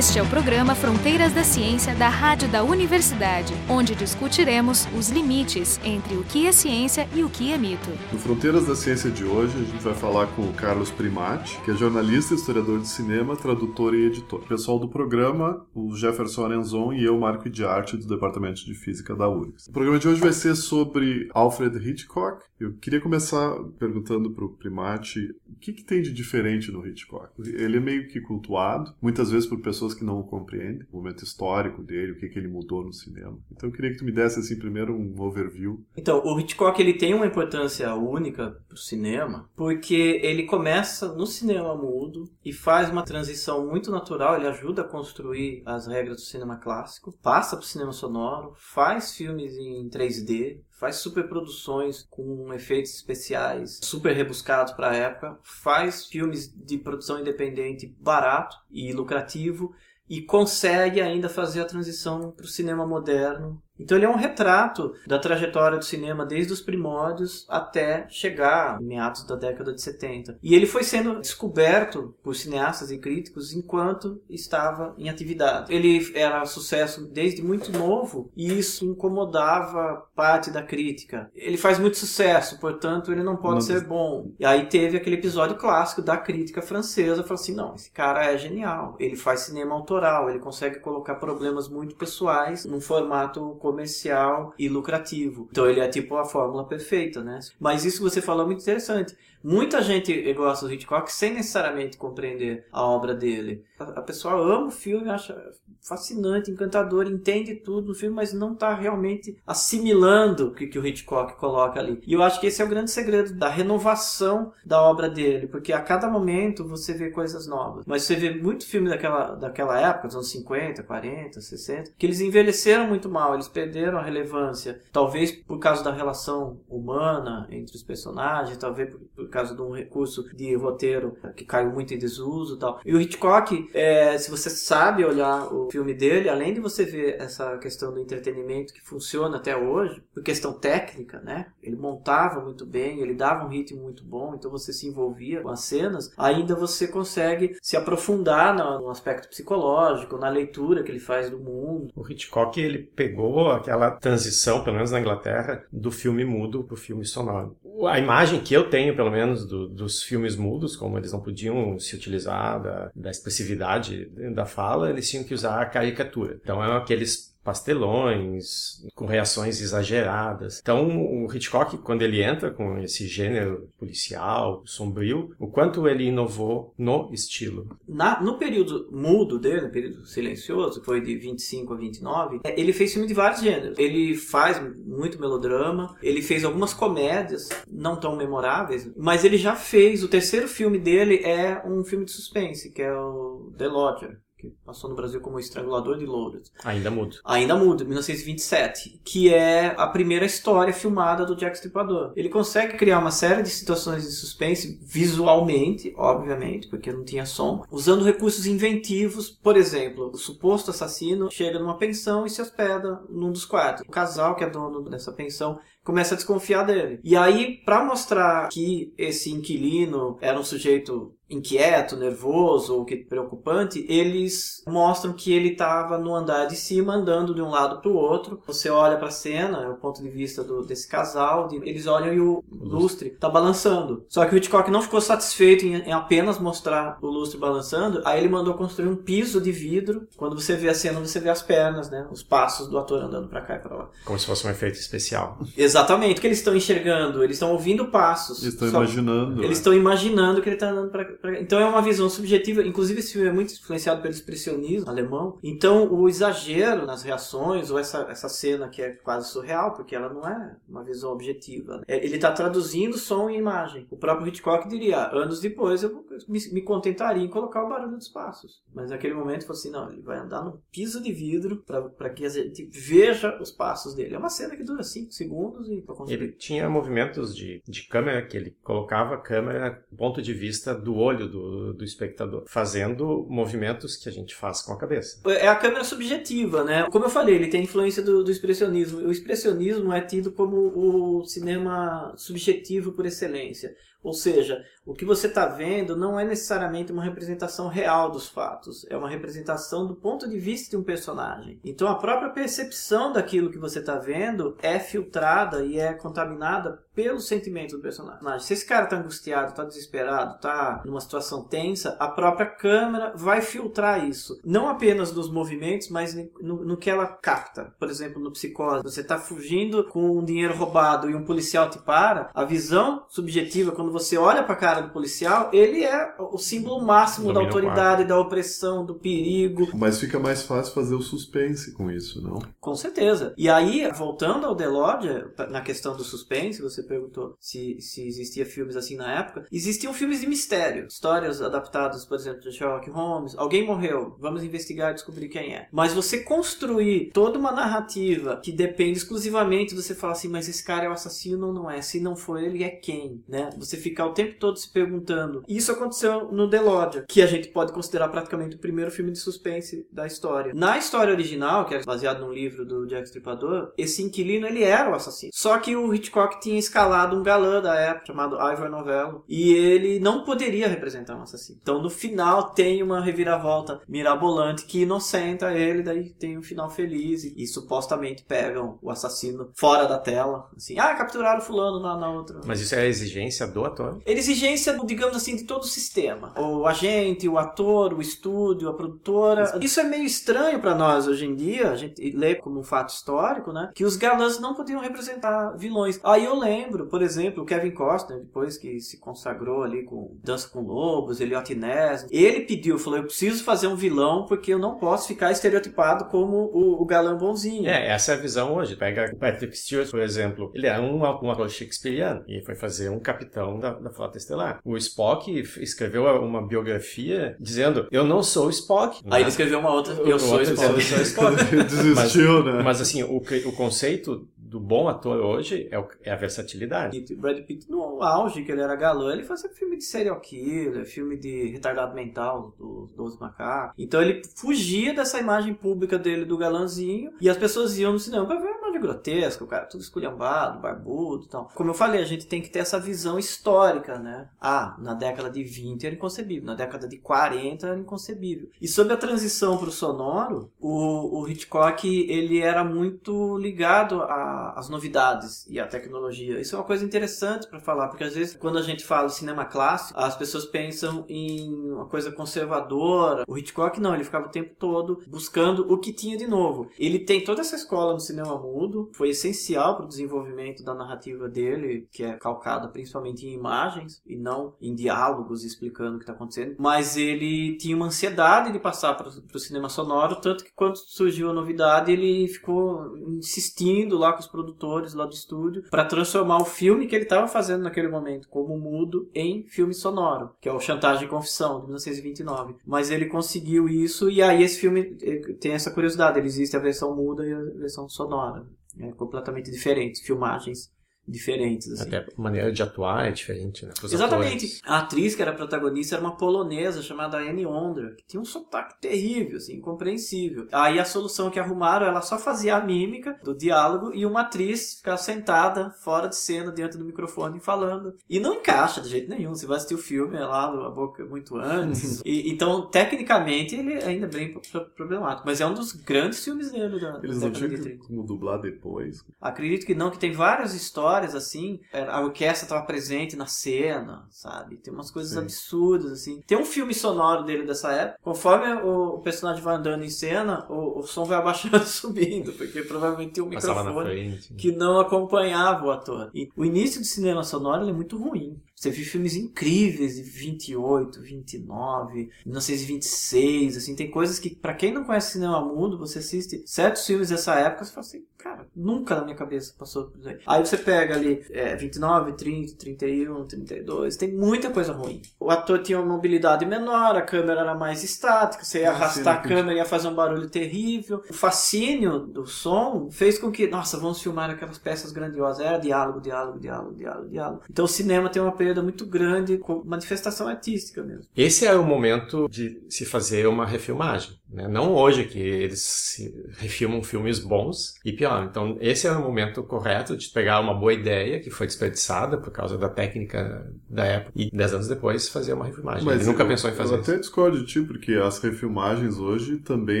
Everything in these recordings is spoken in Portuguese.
Este é o programa Fronteiras da Ciência da Rádio da Universidade, onde discutiremos os limites entre o que é ciência e o que é mito. No Fronteiras da Ciência de hoje, a gente vai falar com o Carlos Primati, que é jornalista, historiador de cinema, tradutor e editor. O pessoal do programa, o Jefferson Arenzon e eu, Marco de Arte, do Departamento de Física da URGS. O programa de hoje vai ser sobre Alfred Hitchcock. Eu queria começar perguntando para o Primati o que, que tem de diferente no Hitchcock. Ele é meio que cultuado, muitas vezes por pessoas que não o compreendem, o momento histórico dele, o que, que ele mudou no cinema. Então eu queria que tu me desse assim primeiro um overview. Então, o Hitchcock ele tem uma importância única para o cinema, porque ele começa no cinema mudo e faz uma transição muito natural, ele ajuda a construir as regras do cinema clássico, passa para o cinema sonoro, faz filmes em 3D, faz superproduções com efeitos especiais super rebuscados para a época, faz filmes de produção independente barato e lucrativo e consegue ainda fazer a transição para o cinema moderno então ele é um retrato da trajetória do cinema desde os primórdios até chegar em meados da década de 70. E ele foi sendo descoberto por cineastas e críticos enquanto estava em atividade. Ele era sucesso desde muito novo e isso incomodava parte da crítica. Ele faz muito sucesso, portanto ele não pode não... ser bom. E aí teve aquele episódio clássico da crítica francesa, falou assim, não, esse cara é genial. Ele faz cinema autoral, ele consegue colocar problemas muito pessoais num formato comercial e lucrativo. Então ele é tipo a fórmula perfeita, né? Mas isso que você falou é muito interessante. Muita gente gosta do Hitchcock sem necessariamente compreender a obra dele. A pessoa ama o filme, acha fascinante, encantador, entende tudo no filme, mas não está realmente assimilando o que, que o Hitchcock coloca ali. E eu acho que esse é o grande segredo da renovação da obra dele, porque a cada momento você vê coisas novas. Mas você vê muito filme daquela, daquela época, dos anos 50, 40, 60, que eles envelheceram muito mal, eles perderam a relevância. Talvez por causa da relação humana entre os personagens, talvez por, causa de um recurso de roteiro que caiu muito em desuso e tal. E o Hitchcock, é, se você sabe olhar o filme dele, além de você ver essa questão do entretenimento que funciona até hoje, por questão técnica, né? Ele montava muito bem, ele dava um ritmo muito bom, então você se envolvia com as cenas, ainda você consegue se aprofundar no aspecto psicológico, na leitura que ele faz do mundo. O Hitchcock, ele pegou aquela transição, pelo menos na Inglaterra, do filme mudo para o filme sonoro. A imagem que eu tenho, pelo menos, do, dos filmes mudos, como eles não podiam se utilizar da, da expressividade da fala, eles tinham que usar a caricatura. Então, é aqueles pastelões, com reações exageradas. Então, o Hitchcock, quando ele entra com esse gênero policial, sombrio, o quanto ele inovou no estilo. Na, no período mudo dele, no período silencioso, foi de 25 a 29, é, ele fez filme de vários gêneros. Ele faz muito melodrama, ele fez algumas comédias, não tão memoráveis, mas ele já fez, o terceiro filme dele é um filme de suspense, que é o The Lodger que passou no Brasil como Estrangulador de Louros. Ainda mudo. Ainda mudo, 1927, que é a primeira história filmada do Jack Stripador. Ele consegue criar uma série de situações de suspense visualmente, obviamente, porque não tinha som, usando recursos inventivos, por exemplo, o suposto assassino chega numa pensão e se hospeda num dos quartos. O casal que é dono dessa pensão começa a desconfiar dele. E aí, para mostrar que esse inquilino era um sujeito inquieto, nervoso ou que preocupante, eles mostram que ele estava no andar de cima andando de um lado para o outro. Você olha para a cena, é o ponto de vista do, desse casal, de, eles olham e o lustre está balançando. Só que o Hitchcock não ficou satisfeito em, em, apenas mostrar o lustre balançando, aí ele mandou construir um piso de vidro. Quando você vê a cena, você vê as pernas, né, os passos do ator andando para cá e para lá. Como se fosse um efeito especial. Exatamente. O que eles estão enxergando? Eles estão ouvindo passos. Eles estão imaginando. Eles estão imaginando que ele está andando para então é uma visão subjetiva, inclusive esse filme é muito influenciado pelo expressionismo alemão. Então o exagero nas reações, ou essa, essa cena que é quase surreal, porque ela não é uma visão objetiva. Né? Ele está traduzindo som em imagem. O próprio Hitchcock diria, anos depois eu me, me contentaria em colocar o barulho dos passos. Mas naquele momento falou assim, não, ele vai andar num piso de vidro para que a gente veja os passos dele. É uma cena que dura 5 segundos produzir, construir. Ele tinha movimentos de, de câmera que ele colocava a câmera do ponto de vista do olho do, do espectador, fazendo movimentos que a gente faz com a cabeça. É a câmera subjetiva, né? Como eu falei, ele tem influência do, do expressionismo. O expressionismo é tido como o cinema subjetivo por excelência. Ou seja, o que você está vendo não é necessariamente uma representação real dos fatos, é uma representação do ponto de vista de um personagem. Então a própria percepção daquilo que você está vendo é filtrada e é contaminada pelo sentimento do personagem. Se esse cara está angustiado, está desesperado, está numa situação tensa, a própria câmera vai filtrar isso. Não apenas nos movimentos, mas no, no que ela capta. Por exemplo, no psicose, você está fugindo com um dinheiro roubado e um policial te para, a visão subjetiva, quando você olha para a cara do policial, ele é o símbolo máximo da autoridade, da opressão, do perigo. Mas fica mais fácil fazer o suspense com isso, não? Com certeza. E aí, voltando ao The Lodge, na questão do suspense, você perguntou se, se existia filmes assim na época. Existiam filmes de mistério, histórias adaptadas, por exemplo, de Sherlock Holmes. Alguém morreu, vamos investigar e descobrir quem é. Mas você construir toda uma narrativa que depende exclusivamente você falar assim, mas esse cara é o assassino ou não é? Se não for ele, é quem, né? Você ficar o tempo todo se perguntando. Isso aconteceu no The Lodge, que a gente pode considerar praticamente o primeiro filme de suspense da história. Na história original, que é baseado num livro do Jack Stripador, esse inquilino ele era o assassino. Só que o Hitchcock tinha escalado um galã da época chamado Ivor Novello e ele não poderia representar um assassino. Então no final tem uma reviravolta mirabolante que inocenta ele, daí tem um final feliz e, e supostamente pegam o assassino fora da tela, assim, ah, capturaram fulano na, na outra. Mas isso é a exigência do ator? É exigência, digamos assim, de todo o sistema. O agente, o ator, o estúdio, a produtora. Isso é meio estranho para nós hoje em dia, a gente lê como um fato histórico, né? Que os galãs não podiam representar vilões. Aí eu lembro, por exemplo, o Kevin Costner, depois que se consagrou ali com Dança com Lobos, Elliot Ness, ele pediu, falou, eu preciso fazer um vilão porque eu não posso ficar estereotipado como o, o galã bonzinho. É, essa é a visão hoje. Pega o Patrick Stewart, por exemplo. Ele era um, um ator shakespeariano e foi fazer um capitão da, da Frota Estelar. O Spock escreveu uma biografia dizendo, eu não sou o Spock. Aí né? ele escreveu uma outra, eu, sou, Spock. eu sou Spock. Desistiu, mas, né? Mas assim, o, o conceito do bom ator hoje é, o, é a versatilidade. E Brad Pitt, no auge que ele era galã, ele fazia filme de serial killer, filme de retardado mental, dos 12 macacos. Então ele fugia dessa imagem pública dele do galãzinho e as pessoas iam no cinema pra ver uma imagem grotesca, o cara tudo esculhambado, barbudo e tal. Como eu falei, a gente tem que ter essa visão histórica, né? Ah, na década de 20 era inconcebível, na década de 40 era inconcebível. E sobre a transição pro sonoro, o, o Hitchcock, ele era muito ligado as novidades e a tecnologia. Isso é uma coisa interessante para falar, porque às vezes quando a gente fala cinema clássico, as pessoas pensam em uma coisa conservadora. O Hitchcock não, ele ficava o tempo todo buscando o que tinha de novo. Ele tem toda essa escola no cinema mudo, foi essencial para o desenvolvimento da narrativa dele, que é calcada principalmente em imagens e não em diálogos explicando o que está acontecendo. Mas ele tinha uma ansiedade de passar para o cinema sonoro, tanto que quando surgiu a novidade ele ficou insistindo lá com os produtores lá do estúdio para transformar o filme que ele estava fazendo naquele momento como mudo em filme sonoro, que é o Chantagem e Confissão de 1929. Mas ele conseguiu isso e aí esse filme tem essa curiosidade, ele existe a versão muda e a versão sonora, é completamente diferentes, filmagens diferentes. Assim. Até a maneira de atuar é diferente, né? Exatamente. Atores. A atriz que era protagonista era uma polonesa chamada Annie Ondra, que tinha um sotaque terrível, assim, incompreensível. Aí a solução que arrumaram, ela só fazia a mímica do diálogo e uma atriz ficava sentada fora de cena, diante do microfone, falando. E não encaixa de jeito nenhum. Você vai assistir o filme, é lá a boca muito antes. e, então, tecnicamente, ele ainda é bem problemático. Mas é um dos grandes filmes dele da Eles não tinham como dublar depois? Acredito que não, que tem várias histórias histórias, assim, a orquestra estava presente na cena, sabe? Tem umas coisas Sim. absurdas, assim. Tem um filme sonoro dele dessa época. Conforme o, personagem vai andando em cena, o, o som vai abaixando e subindo, porque provavelmente tem um microfone que não acompanhava o ator. E o início do cinema sonoro é muito ruim. Você viu filmes incríveis de 28, 29, 1926, assim, tem coisas que, para quem não conhece cinema mudo, você assiste certos filmes dessa época, você fala assim, cara, nunca na minha cabeça passou por aí. Aí você pega ali é, 29, 30, 31, 32, tem muita coisa ruim. O ator tinha uma mobilidade menor, a câmera era mais estática, você ia arrastar a câmera e ia fazer um barulho terrível. O fascínio do som fez com que, nossa, vamos filmar aquelas peças grandiosas. Era diálogo, diálogo, diálogo, diálogo, diálogo. Então o cinema tem uma perda muito grande com manifestação artística mesmo. Esse é o momento de se fazer uma refilmagem. Né? Não hoje que eles refilmam filmes bons e pior. Então esse é o momento correto de pegar uma boa ideia que foi desperdiçada por causa da técnica da época e dez anos depois fazer uma refilmagem. Mas Ele nunca eu, pensou em fazer eu isso. até discordo de ti, porque as refilmagens hoje também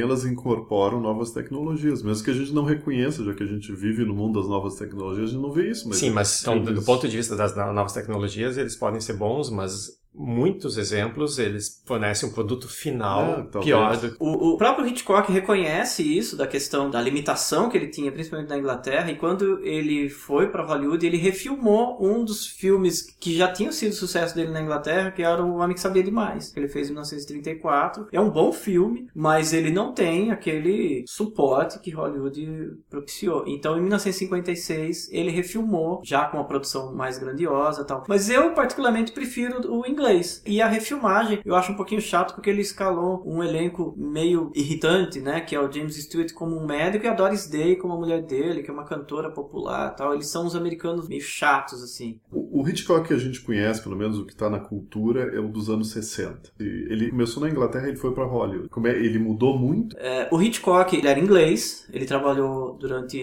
elas incorporam novas tecnologias, mesmo que a gente não reconheça, já que a gente vive no mundo das novas tecnologias, a gente não vê isso. Mas Sim, mas então, do, do ponto de vista das novas tecnologias, eles podem ser bons, mas muitos exemplos, eles fornecem um produto final É, pior do O, o próprio Hitchcock reconhece isso, da questão da limitação que ele tinha, principalmente na Inglaterra, e quando ele foi para Hollywood, ele refilmou um dos filmes que já tinham sido sucesso dele na Inglaterra, que era O Homem que Sabia Demais, que ele fez em 1934. É um bom filme, mas ele não tem aquele suporte que Hollywood propiciou. Então, em 1956, ele refilmou, já com uma produção mais grandiosa e tal. Mas eu, particularmente, prefiro o inglês. E a refilmagem, eu acho um pouquinho chato, porque ele escalou um elenco meio irritante, né? Que é o James Stewart como um médico e a Doris Day como a mulher dele, que é uma cantora popular e tal. Eles são uns americanos meio chatos, assim. O, o Hitchcock que a gente conhece, pelo menos o que está na cultura, é o dos anos 60. E ele começou na Inglaterra e ele foi para Hollywood. Como é, ele mudou muito? É, o Hitchcock, ele era inglês, ele trabalhou durante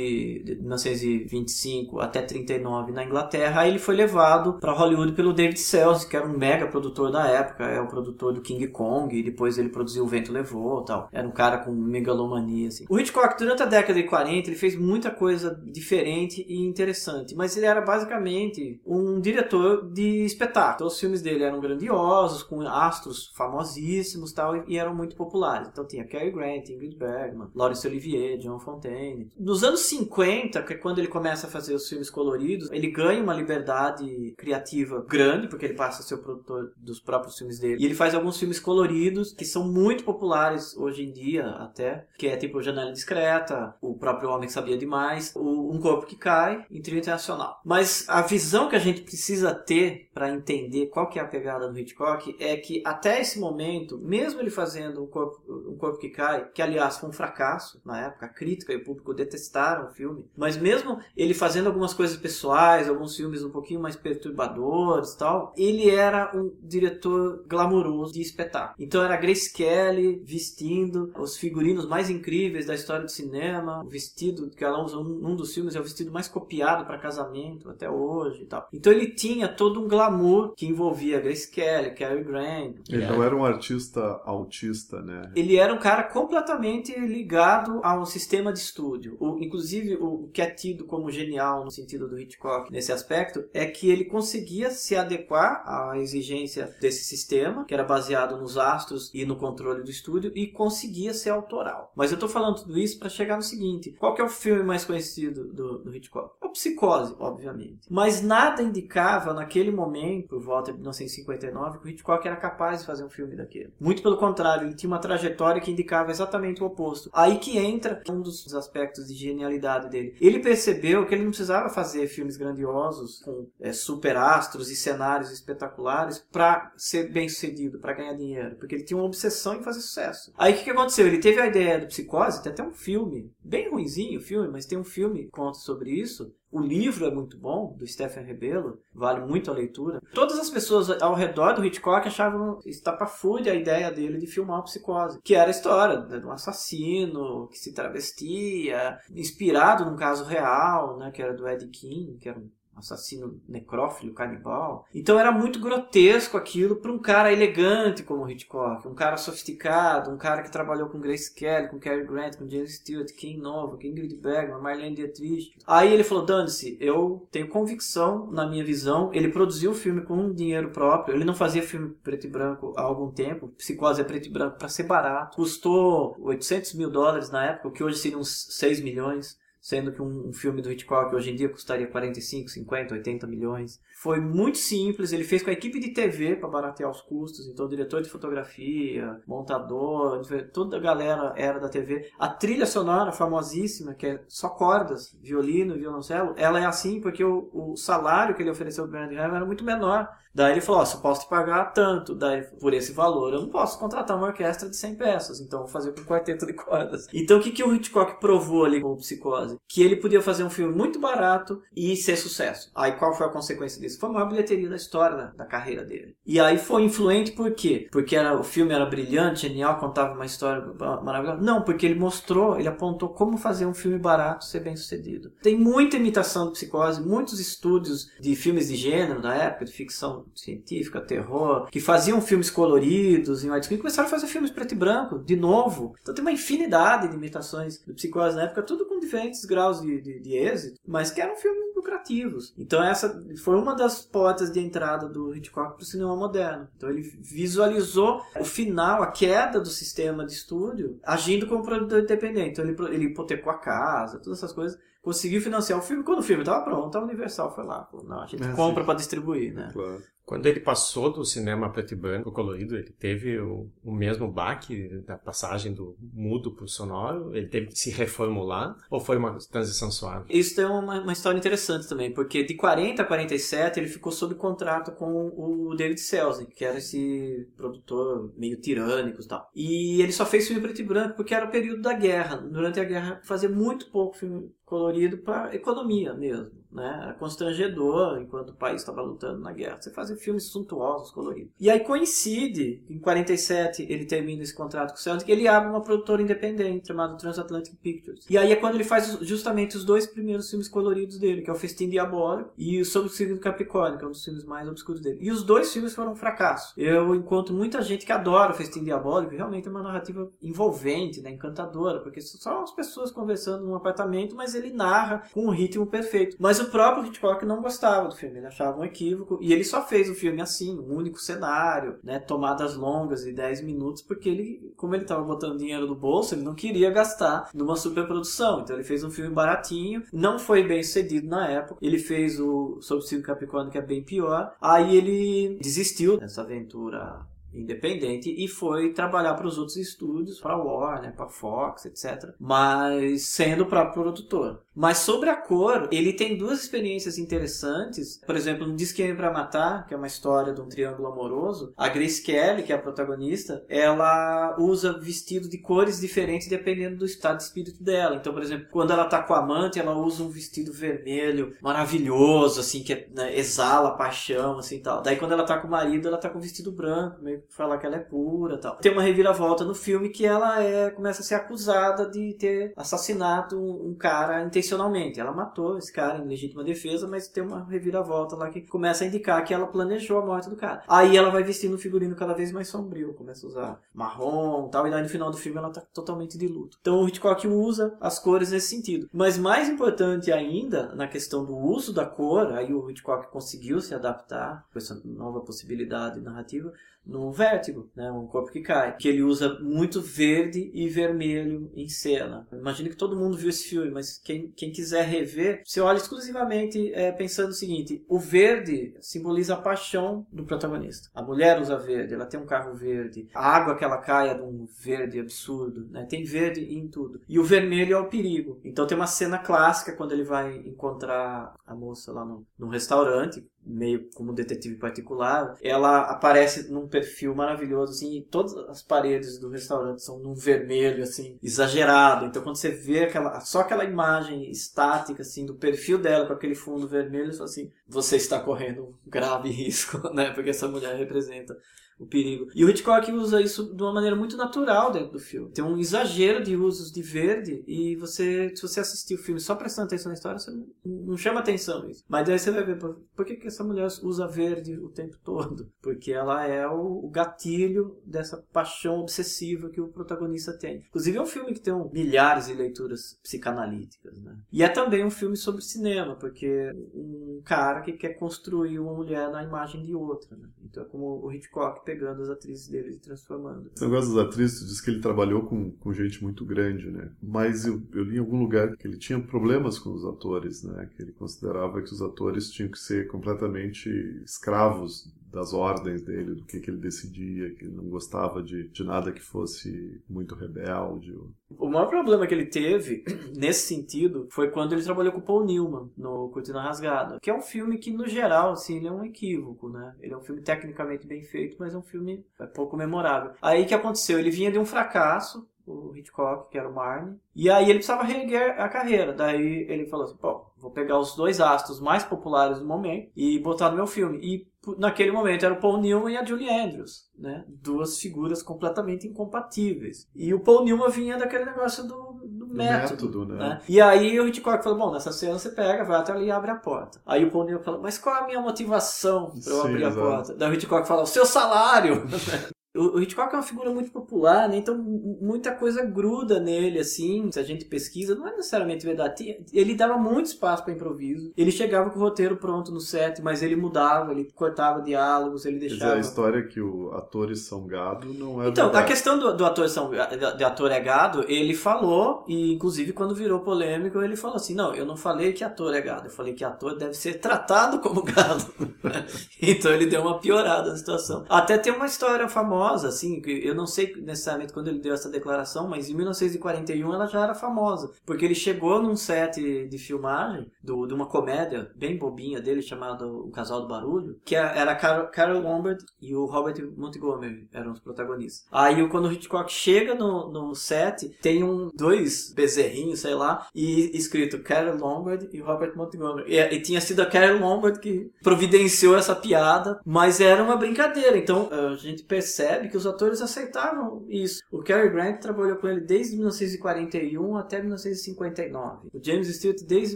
de 1925 até 39 na Inglaterra, aí ele foi levado para Hollywood pelo David Sells, que era um mega produtor da época, é o produtor do King Kong, e depois ele produziu O Vento Levou tal. Era um cara com megalomania, assim. O Hitchcock, durante a década de 40, ele fez muita coisa diferente e interessante, mas ele era basicamente um diretor de espetáculo. Então, os filmes dele eram grandiosos, com astros famosíssimos tal, e, e eram muito populares. Então tinha Cary Grant, Ingrid Bergman, Laurence Olivier, John Fontaine. Nos anos 50, que é quando ele começa a fazer os filmes coloridos, ele ganha uma liberdade criativa grande, porque ele passa a ser o produtor dos próprios filmes dele. E ele faz alguns filmes coloridos que são muito populares hoje em dia, até, que é tipo Janela Discreta, O Próprio Homem que Sabia Demais, o Um Corpo que Cai, em trio internacional. Mas a visão que a gente precisa ter para entender qual que é a pegada do Hitchcock é que até esse momento, mesmo ele fazendo um corpo, um corpo que cai, que aliás foi um fracasso na época, a crítica e o público detestaram o filme, mas mesmo ele fazendo algumas coisas pessoais, alguns filmes um pouquinho mais perturbadores tal, ele era um diretor glamouroso de espetáculo. Então era Grace Kelly vestindo os figurinos mais incríveis da história do cinema, o vestido que ela usa num dos filmes é o vestido mais copiado para casamento até hoje e tal. Então ele tinha todo um glamour que envolvia Grace Kelly, Cary Grant. Ele não era um artista autista, né? Ele era um cara completamente ligado a um sistema de estúdio. O, inclusive, o que é tido como genial no sentido do Hitchcock nesse aspecto é que ele conseguia se adequar à exigência desse sistema, que era baseado nos astros e no controle do estúdio, e conseguia ser autoral. Mas eu estou falando tudo isso para chegar no seguinte: qual que é o filme mais conhecido do, do Hitchcock? É o Psicose, obviamente. Mas nada indicava naquele momento, por volta de 1959, que o Hitchcock era capaz de fazer um filme daquele. Muito pelo contrário, ele tinha uma trajetória que indicava exatamente o oposto. Aí que entra um dos aspectos de genialidade dele. Ele percebeu que ele não precisava fazer filmes grandiosos com é, superastros e cenários espetaculares para ser bem sucedido, para ganhar dinheiro, porque ele tinha uma obsessão em fazer sucesso. Aí o que, que aconteceu? Ele teve a ideia do Psicose, tem até um filme, bem ruinzinho o filme, mas tem um filme que conta sobre isso. O livro é muito bom, do Stephen Rebelo, vale muito a leitura. Todas as pessoas ao redor do Hitchcock achavam estapafúrdia a ideia dele de filmar o Psicose, que era a história de um assassino que se travestia, inspirado num caso real, né, que era do Ed King, que era um assassino necrófilo, canibal. Então era muito grotesco aquilo para um cara elegante como o Hitchcock, um cara sofisticado, um cara que trabalhou com Grace Kelly, com Cary Grant, com James Stewart, King Nova, com Ingrid Bergman, Marlene Dietrich. Aí ele falou, dane-se, eu tenho convicção na minha visão, ele produziu o filme com dinheiro próprio, ele não fazia filme preto e branco há algum tempo, Psicose é preto e branco para ser barato, custou 800 mil dólares na época, o que hoje seria uns 6 milhões sendo que um, um, filme do Hitchcock hoje em dia custaria 45, 50, 80 milhões. Foi muito simples. Ele fez com a equipe de TV para baratear os custos. Então, diretor de fotografia, montador, toda a galera era da TV. A trilha sonora famosíssima, que é só cordas, violino violoncelo, ela é assim porque o, o salário que ele ofereceu para Bernard Herrmann era muito menor. Daí ele falou, ó, só posso te pagar tanto, daí por esse valor eu não posso contratar uma orquestra de 100 peças, então vou fazer com um quarteto de cordas. Então o que, que o Hitchcock provou ali com o Psicose? Que ele podia fazer um filme muito barato e ser sucesso. Aí qual foi a consequência disso? Foi a maior bilheteria da história da, carreira dele. E aí foi influente por quê? Porque era, o filme era brilhante, genial, contava uma história maravilhosa? Não, porque ele mostrou, ele apontou como fazer um filme barato ser bem sucedido. Tem muita imitação do Psicose, muitos estúdios de filmes de gênero da época, de ficção científica, terror, que faziam filmes coloridos em widescreen, começaram a fazer filmes preto e branco, de novo. Então tem uma infinidade de imitações do Psicose na época, tudo com diferentes graus de, de, de êxito, mas que eram filmes lucrativos. Então essa foi uma das portas de entrada do Hitchcock para o cinema moderno. Então ele visualizou o final, a queda do sistema de estúdio, agindo como produtor independente. Então ele, ele hipotecou a casa, todas essas coisas conseguiu financiar o filme. Quando o filme estava pronto, a Universal foi lá. Não, a gente é, compra para distribuir, né? Claro. Quando ele passou do cinema preto e branco colorido, ele teve o, o mesmo baque da passagem do mudo para o sonoro? Ele teve que se reformular? Ou foi uma transição suave? Isso é uma, uma história interessante também, porque de 40 a 47 ele ficou sob contrato com o David Selznick, que era esse produtor meio tirânico e tal. E ele só fez filme preto e branco porque era o período da guerra. Durante a guerra fazia muito pouco filme colorido para economia mesmo, né? Era constrangedor enquanto o país estava lutando na guerra. Você fazia filmes suntuosos, coloridos. E aí coincide, em 47 ele termina esse contrato com o Celtic, ele abre uma produtora independente chamada Transatlantic Pictures. E aí é quando ele faz justamente os dois primeiros filmes coloridos dele, que é o Festim Diabólico e o Sob o Signo do Capricórnio, que é um dos filmes mais obscuros dele. E os dois filmes foram um fracasso. Eu encontro muita gente que adora o Festim Diabólico, realmente é uma narrativa envolvente, né? encantadora, porque são só as pessoas conversando num apartamento, mas ele narra com um ritmo perfeito. Mas o próprio Hitchcock não gostava do filme, ele achava um equívoco, e ele só fez o filme assim, um único cenário, né, tomadas longas de 10 minutos, porque ele, como ele estava botando dinheiro no bolso, ele não queria gastar numa superprodução. Então ele fez um filme baratinho, não foi bem sucedido na época. Ele fez o Sob o Capricórnio, que é bem pior. Aí ele desistiu dessa aventura independente e foi trabalhar para os outros estúdios, para Warner, para Fox, etc. Mas sendo para produtor. Mas sobre a cor, ele tem duas experiências interessantes. Por exemplo, no Disque para Matar, que é uma história de um triângulo amoroso, a Grace Kelly, que é a protagonista, ela usa vestido de cores diferentes dependendo do estado de espírito dela. Então, por exemplo, quando ela tá com a amante, ela usa um vestido vermelho maravilhoso, assim, que né, exala paixão, assim, tal. Daí quando ela tá com o marido, ela tá com um vestido branco, meio falar que ela é pura tal. Tem uma reviravolta no filme que ela é, começa a ser acusada de ter assassinado um, um cara intencionalmente. Ela matou esse cara em legítima defesa, mas tem uma reviravolta lá que começa a indicar que ela planejou a morte do cara. Aí ela vai vestindo um figurino cada vez mais sombrio, começa a usar marrom tal, e daí no final do filme ela tá totalmente de luto. Então o Hitchcock usa as cores nesse sentido. Mas mais importante ainda, na questão do uso da cor, aí o Hitchcock conseguiu se adaptar com essa nova possibilidade narrativa, no Vértigo, né? Um corpo que cai. Que ele usa muito verde e vermelho em cena. Imagino que todo mundo viu esse filme, mas quem, quem quiser rever, você olha exclusivamente é, pensando o seguinte: o verde simboliza a paixão do protagonista. A mulher usa verde, ela tem um carro verde. A água que ela cai é de um verde absurdo, né? Tem verde em tudo. E o vermelho é o perigo. Então tem uma cena clássica quando ele vai encontrar a moça lá no, no restaurante, meio como detetive particular, ela aparece num perfil maravilhoso, assim, e todas as paredes do restaurante são num vermelho, assim, exagerado. Então, quando você vê aquela, só aquela imagem estática, assim, do perfil dela com aquele fundo vermelho, assim, você está correndo um grave risco, né? Porque essa mulher representa o perigo. E o Hitchcock usa isso de uma maneira muito natural dentro do filme. Tem um exagero de usos de verde e você, se você assistir o filme só prestando atenção na história, você não, não chama atenção isso. Mas daí você vai ver por, que, que essa mulher usa verde o tempo todo? Porque ela é o, o gatilho dessa paixão obsessiva que o protagonista tem. Inclusive é um filme que tem um, milhares de leituras psicanalíticas, né? E é também um filme sobre cinema, porque um cara que quer construir uma mulher na imagem de outra, né? Então é como o Hitchcock pegando as atrizes dele e transformando. Esse negócio das atrizes, tu disse que ele trabalhou com, com gente muito grande, né? Mas eu, eu li em algum lugar que ele tinha problemas com os atores, né? Que ele considerava que os atores tinham que ser completamente escravos das ordens dele, do que, que ele decidia, que ele não gostava de, de nada que fosse muito rebelde. O maior problema que ele teve, nesse sentido, foi quando ele trabalhou com o Paul Newman no Cortina Rasgada, que é um filme que, no geral, assim, ele é um equívoco, né? Ele é um filme tecnicamente bem feito, mas é um filme pouco memorável. Aí que aconteceu? Ele vinha de um fracasso, o Hitchcock, que era o Marne. E aí ele precisava reerguer a carreira. Daí ele falou assim, pô, vou pegar os dois astros mais populares do momento e botar no meu filme. E naquele momento era o Paul Newman e a Julie Andrews, né? Duas figuras completamente incompatíveis. E o Paul Newman vinha daquele negócio do, do, do método, método né? né? E aí o Hitchcock falou, bom, nessa cena você pega, vai até ali e abre a porta. Aí o Paul Newman falou, mas qual é a minha motivação para eu Sim, abrir a porta? Daí o Hitchcock fala, o seu salário! O Hitchcock é uma figura muito popular, né? Então muita coisa gruda nele, assim. Se a gente pesquisa, não é necessariamente verdade. Ele dava muito espaço para improviso. Ele chegava com o roteiro pronto no set, mas ele mudava, ele cortava diálogos, ele deixava. Quer dizer, a história é que o atores são gado não é Então, verdade. a questão do, do ator são, de ator é gado, ele falou, e inclusive quando virou polêmico, ele falou assim: não, eu não falei que ator é gado, eu falei que ator deve ser tratado como gado. então ele deu uma piorada na situação. Até tem uma história famosa famosa, assim, eu não sei necessariamente quando ele deu essa declaração, mas em 1941 ela já era famosa, porque ele chegou num set de filmagem do, de uma comédia bem bobinha dele, chamada O Casal do Barulho, que é, era Carol, Carol Lombard e o Robert Montgomery eram os protagonistas. Aí quando o Hitchcock chega no, no set, tem um, dois bezerrinhos, sei lá, e escrito Carol Lombard e Robert Montgomery. E, e tinha sido a Carol Lombard que providenciou essa piada, mas era uma brincadeira. Então a gente percebe percebe que os atores aceitavam isso. O Cary Grant trabalhou com ele desde 1941 até 1959. O James Stewart desde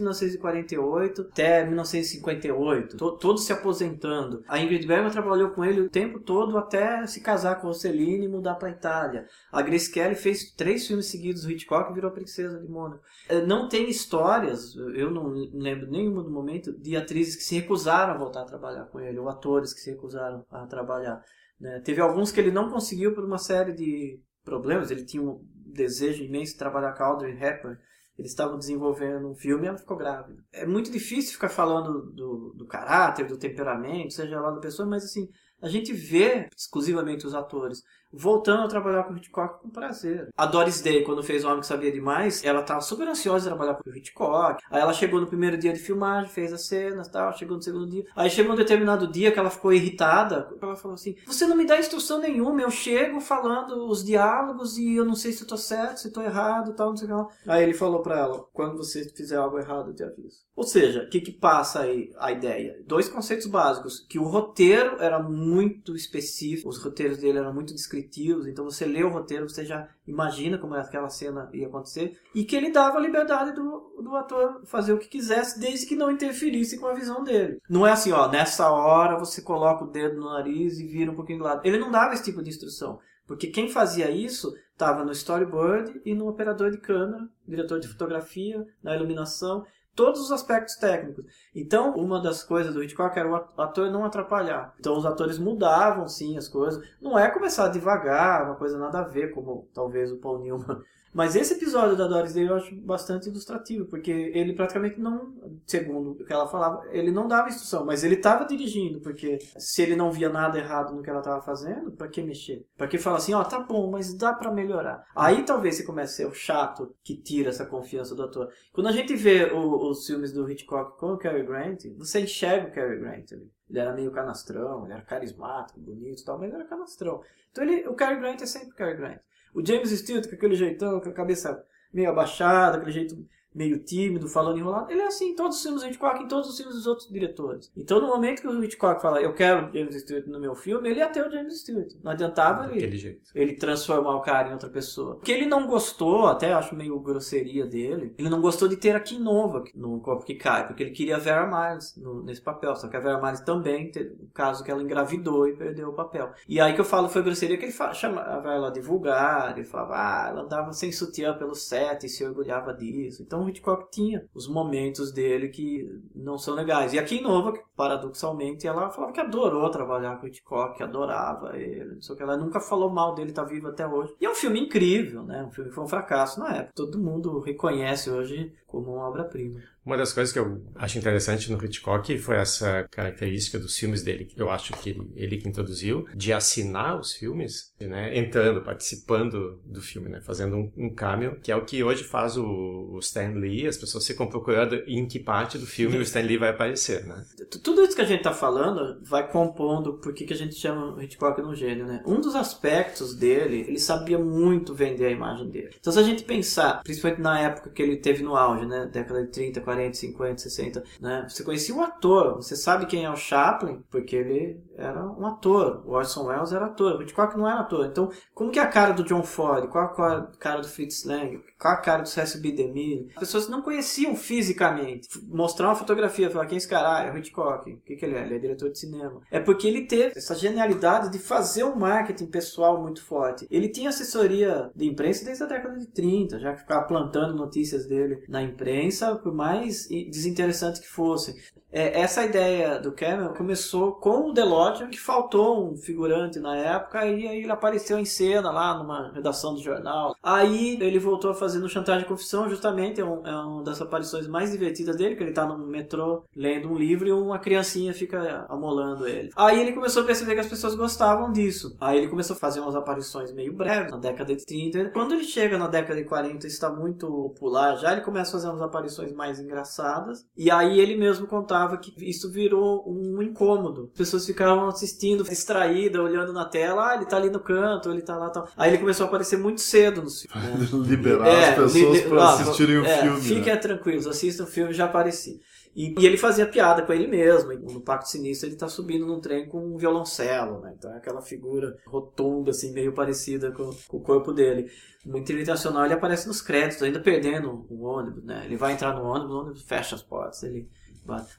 1948 até 1958. To todos se aposentando. A Ingrid Bergman trabalhou com ele o tempo todo até se casar com o e mudar para Itália. A Grace Kelly fez três filmes seguidos do Hitchcock e virou Princesa de Mônaco. Eh, não tem histórias, eu não lembro nenhuma do momento, de atrizes que se recusaram a voltar a trabalhar com ele, ou atores que se recusaram a trabalhar. Né? Teve alguns que ele não conseguiu por uma série de problemas. Ele tinha um desejo imenso de trabalhar com Audrey Hepburn. Eles estavam desenvolvendo um filme e ela ficou grávida. É muito difícil ficar falando do, do caráter, do temperamento, seja lá da pessoa, mas assim, a gente vê exclusivamente os atores voltando a trabalhar com o Hitchcock com prazer. A Doris Day, quando fez O Homem que Sabia Demais, ela estava super ansiosa de trabalhar com o Hitchcock. Aí ela chegou no primeiro dia de filmagem, fez as cenas tal, chegou no segundo dia. Aí chegou um determinado dia que ela ficou irritada. Ela falou assim: Você não me dá instrução nenhuma, eu chego falando os diálogos e eu não sei se eu tô certo, se tô errado tal, não sei o que lá. Aí ele falou para ela: Quando você fizer algo errado, eu te aviso. Ou seja, o que, que passa aí a ideia? Dois conceitos básicos: que o roteiro era muito específico, os roteiros dele eram muito descritivos então você lê o roteiro, você já imagina como aquela cena ia acontecer, e que ele dava a liberdade do, do ator fazer o que quisesse, desde que não interferisse com a visão dele. Não é assim, ó, nessa hora você coloca o dedo no nariz e vira um pouquinho do lado. Ele não dava esse tipo de instrução. Porque quem fazia isso estava no storyboard e no operador de câmera, diretor de fotografia, na iluminação todos os aspectos técnicos. Então, uma das coisas do Hitchcock era o ator não atrapalhar. Então, os atores mudavam, sim, as coisas. Não é começar devagar, uma coisa nada a ver, como talvez o Paul Newman mas esse episódio da Doris Day eu acho bastante ilustrativo, porque ele praticamente não, segundo o que ela falava, ele não dava instrução, mas ele estava dirigindo, porque se ele não via nada errado no que ela estava fazendo, para que mexer? Para que falar assim, ó, oh, tá bom, mas dá para melhorar. Aí talvez você comece a ser o chato que tira essa confiança do ator. Quando a gente vê o, os filmes do Hitchcock com o Cary Grant, você enxerga o Cary Grant ali. Ele era meio canastrão, ele era carismático, bonito e tal, mas ele era canastrão. Então ele, o Cary Grant é sempre o Cary Grant. O James Stewart, com aquele jeitão, com a cabeça meio abaixada, aquele jeito meio tímido, falando enrolado. Ele é assim em todos os filmes do Hitchcock, em todos os filmes dos outros diretores. Então, no momento que o Hitchcock fala, eu quero James Stewart no meu filme, ele ia ter o James Stewart. Não adiantava ele, ele transformar o cara em outra pessoa. Porque ele não gostou, até acho meio grosseria dele, ele não gostou de ter a Kim Nova no Corpo que Cai, porque ele queria a Vera Miles no, nesse papel. Só que a Vera Miles também teve o caso que ela engravidou e perdeu o papel. E aí que eu falo foi grosseria que ele fala, chamava ela de vulgar, ele falava, ah, ela andava sem sutiã pelo set e se orgulhava disso. Então, O Hitchcock tinha os momentos dele que não são legais. E aqui em Nova, paradoxalmente, ela falava que adorou trabalhar com o Hitchcock, adorava ele, o que. Ela nunca falou mal dele, tá vivo até hoje. E é um filme incrível, né? Um filme que foi um fracasso na época. Todo mundo reconhece hoje como uma obra-prima. Uma das coisas que eu acho interessante no Hitchcock foi essa característica dos filmes dele, que eu acho que ele, ele que introduziu, de assinar os filmes, né, entrando, participando do filme, né, fazendo um, um cameo, que é o que hoje faz o, o Stan Lee, as pessoas ficam procurando em que parte do filme o Stan Lee vai aparecer, né. Tudo isso que a gente está falando vai compondo por que a gente chama o Hitchcock no gênio, né. Um dos aspectos dele, ele sabia muito vender a imagem dele. Então se a gente pensar, principalmente na época que ele teve no auge, né, década de 30, 40, 40, 50, 60, né? Você conhecia o ator, você sabe quem é o Chaplin, porque ele era um ator. O Orson Welles era ator, o Hitchcock não era ator. Então, como que é a cara do John Ford? Qual a cara do Fritz Lang? Qual a cara do C.S.B. DeMille? As pessoas não conheciam fisicamente. Mostrar uma fotografia, falar quem é esse cara? Ah, é o Hitchcock. O que, que ele é? Ele é diretor de cinema. É porque ele teve essa genialidade de fazer um marketing pessoal muito forte. Ele tinha assessoria de imprensa desde a década de 30, já que ficava plantando notícias dele na imprensa, por mais desinteressante que fosse. É, essa ideia do Cameron começou com o DeLorean, que faltou um figurante na época, e aí ele apareceu em cena lá numa redação do jornal. Aí ele voltou a fazer no Chantagem e Confissão, justamente, é, um, é uma das aparições mais divertidas dele, que ele tá no metrô lendo um livro e uma criancinha fica amolando ele. Aí ele começou a perceber que as pessoas gostavam disso. Aí ele começou a fazer umas aparições meio breves na década de 30. Quando ele chega na década de 40 está muito popular já, ele começa a fazer umas aparições mais engraçadas. E aí ele mesmo contava que isso virou um incômodo. As pessoas ficavam assistindo, distraídas, olhando na tela, ah, ele tá ali no canto, ele tá lá tal. Aí ele começou a aparecer muito cedo no filme. Né? Liberar é, as pessoas li, para assistirem o é, filme. Fiquem né? tranquilos, assistam o filme, já apareci. E, e, ele fazia piada com ele mesmo. No Pacto Sinistro ele tá subindo num trem com um violoncelo, né? Então é aquela figura rotunda, assim, meio parecida com, com o corpo dele. No Internacional ele aparece nos créditos, ainda perdendo o ônibus, né? Ele vai entrar no ônibus, o ônibus fecha as portas, ele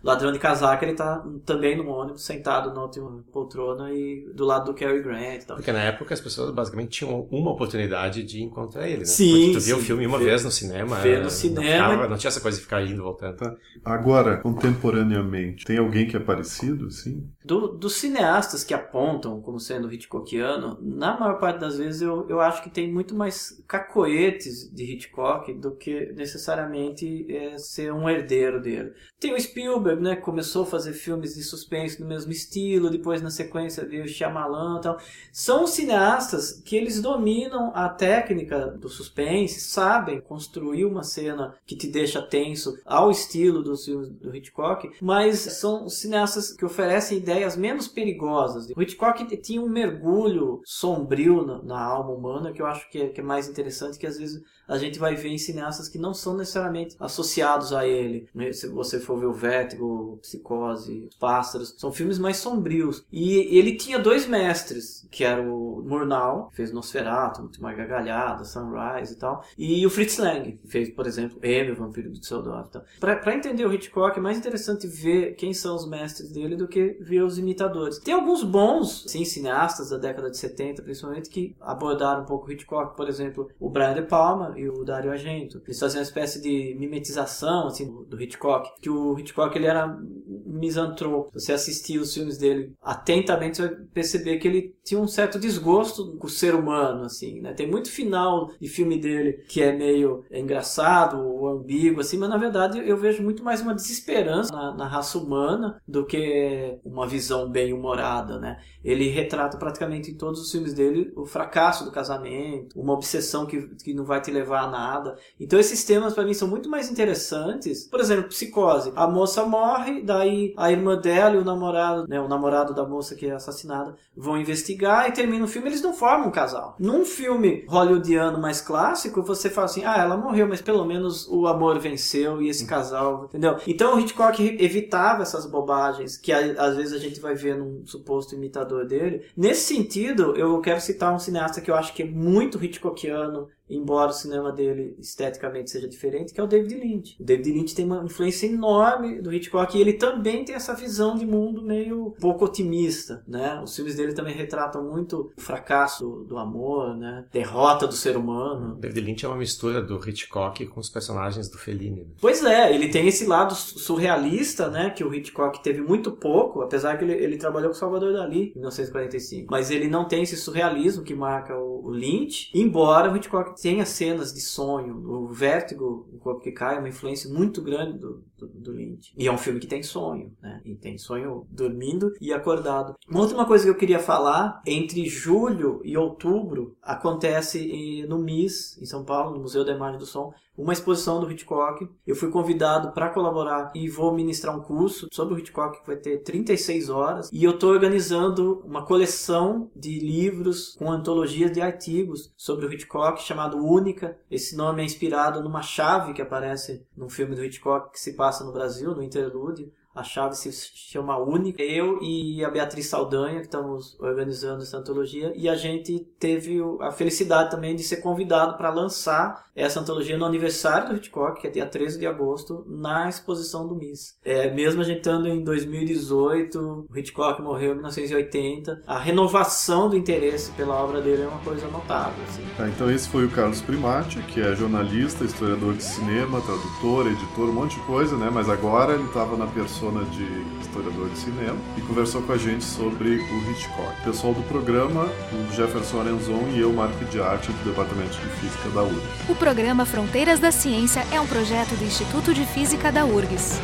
Ladrão de casaca, ele tá também no ônibus, sentado na última poltrona e do lado do Cary Grant. Porque na época as pessoas basicamente tinham uma oportunidade de encontrar ele, né? Sim. Porque tu via o filme uma vê, vez no cinema. Vê no cinema. Não, ficava, não, tinha essa coisa de ficar indo e voltando. Tá. Agora, contemporaneamente, tem alguém que é parecido, sim? Do, dos cineastas que apontam como sendo Hitchcockiano, na maior parte das vezes eu, eu acho que tem muito mais cacoetes de Hitchcock do que necessariamente é, ser um herdeiro dele. Tem o Spielberg, né, começou a fazer filmes de suspense no mesmo estilo, depois na sequência veio Shyamalan e tal. São cineastas que eles dominam a técnica do suspense, sabem construir uma cena que te deixa tenso ao estilo dos filmes do Hitchcock, mas são cineastas que oferecem ideias ideias menos perigosas. O Hitchcock tinha um mergulho sombrio na, na alma humana que eu acho que é, que é mais interessante, que às vezes a gente vai ver em cineastas que não são necessariamente associados a ele. Né? Se você for ver o Vértigo, Psicose, Pássaros, são filmes mais sombrios. E ele tinha dois mestres, que era o Murnau, que fez Nosferatu, Última Gargalhada, Sunrise e tal, e o Fritz Lang, que fez, por exemplo, M, o Vampiro do Pseudófilo. Para entender o Hitchcock, é mais interessante ver quem são os mestres dele do que ver os imitadores. Tem alguns bons, sim, cineastas da década de 70, principalmente, que abordaram um pouco o Hitchcock, por exemplo, o Brian De Palma, e o Dario Argento. Eles faziam uma espécie de mimetização assim, do Hitchcock, que o Hitchcock ele era misantropo. Se você assistir os filmes dele atentamente, você vai perceber que ele tinha um certo desgosto com o ser humano, assim, né? Tem muito final de filme dele que é meio engraçado ou ambíguo, assim, mas na verdade eu vejo muito mais uma desesperança na, na raça humana do que uma visão bem humorada, né? Ele retrata praticamente em todos os filmes dele o fracasso do casamento, uma obsessão que, que não vai te levar a nada. Então esses temas para mim são muito mais interessantes. Por exemplo, psicose. A moça morre, daí a irmã dela e o namorado, né, o namorado da moça que é assassinada, vão investigar e termina o filme, eles não formam um casal. Num filme hollywoodiano mais clássico, você fala assim: "Ah, ela morreu, mas pelo menos o amor venceu e esse casal", entendeu? Então o Hitchcock evitava essas bobagens que às vezes a gente vai ver num suposto imitador dele. Nesse sentido, eu quero citar um cineasta que eu acho que é muito Hitchcockiano embora o cinema dele esteticamente seja diferente, que é o David Lynch. O David Lynch tem uma influência enorme do Hitchcock e ele também tem essa visão de mundo meio pouco otimista, né? Os filmes dele também retratam muito o fracasso do amor, né? Derrota do ser humano. David Lynch é uma mistura do Hitchcock com os personagens do Fellini. Né? Pois é, ele tem esse lado surrealista, né? Que o Hitchcock teve muito pouco, apesar que ele, ele trabalhou com Salvador Dali em 1945. Mas ele não tem esse surrealismo que marca o, o Lynch, embora o Hitchcock tenha cenas de sonho, o vértigo, o corpo que cai, é uma influência muito grande do, do, do Lynch. E é um filme que tem sonho, né? E tem sonho dormindo e acordado. Uma última coisa que eu queria falar, entre julho e outubro, acontece no MIS, em São Paulo, no Museu da Imagem do Som, uma exposição do Hitchcock. Eu fui convidado para colaborar e vou ministrar um curso sobre o Hitchcock que vai ter 36 horas. E eu estou organizando uma coleção de livros com antologias de artigos sobre o Hitchcock chamado Única. Esse nome é inspirado numa chave que aparece num filme do Hitchcock que se passa no Brasil, no Interlúdio a chave se chama Única. Eu e a Beatriz Saldanha, que estamos organizando essa antologia, e a gente teve a felicidade também de ser convidado para lançar essa antologia no aniversário do Hitchcock, que é dia 13 de agosto, na exposição do MIS. É, mesmo a gente estando em 2018, o Hitchcock morreu em 1980, a renovação do interesse pela obra dele é uma coisa notável. Assim. Tá, então esse foi o Carlos Primati, que é jornalista, historiador de cinema, tradutor, editor, um monte de coisa, né? Mas agora ele estava na persona persona de historiador de cinema, e conversou com a gente sobre o Hitchcock. Pessoal do programa, o Jefferson Arenzon e eu, Marco de Arte, do Departamento de Física da URGS. O programa Fronteiras da Ciência é um projeto do Instituto de Física da URGS.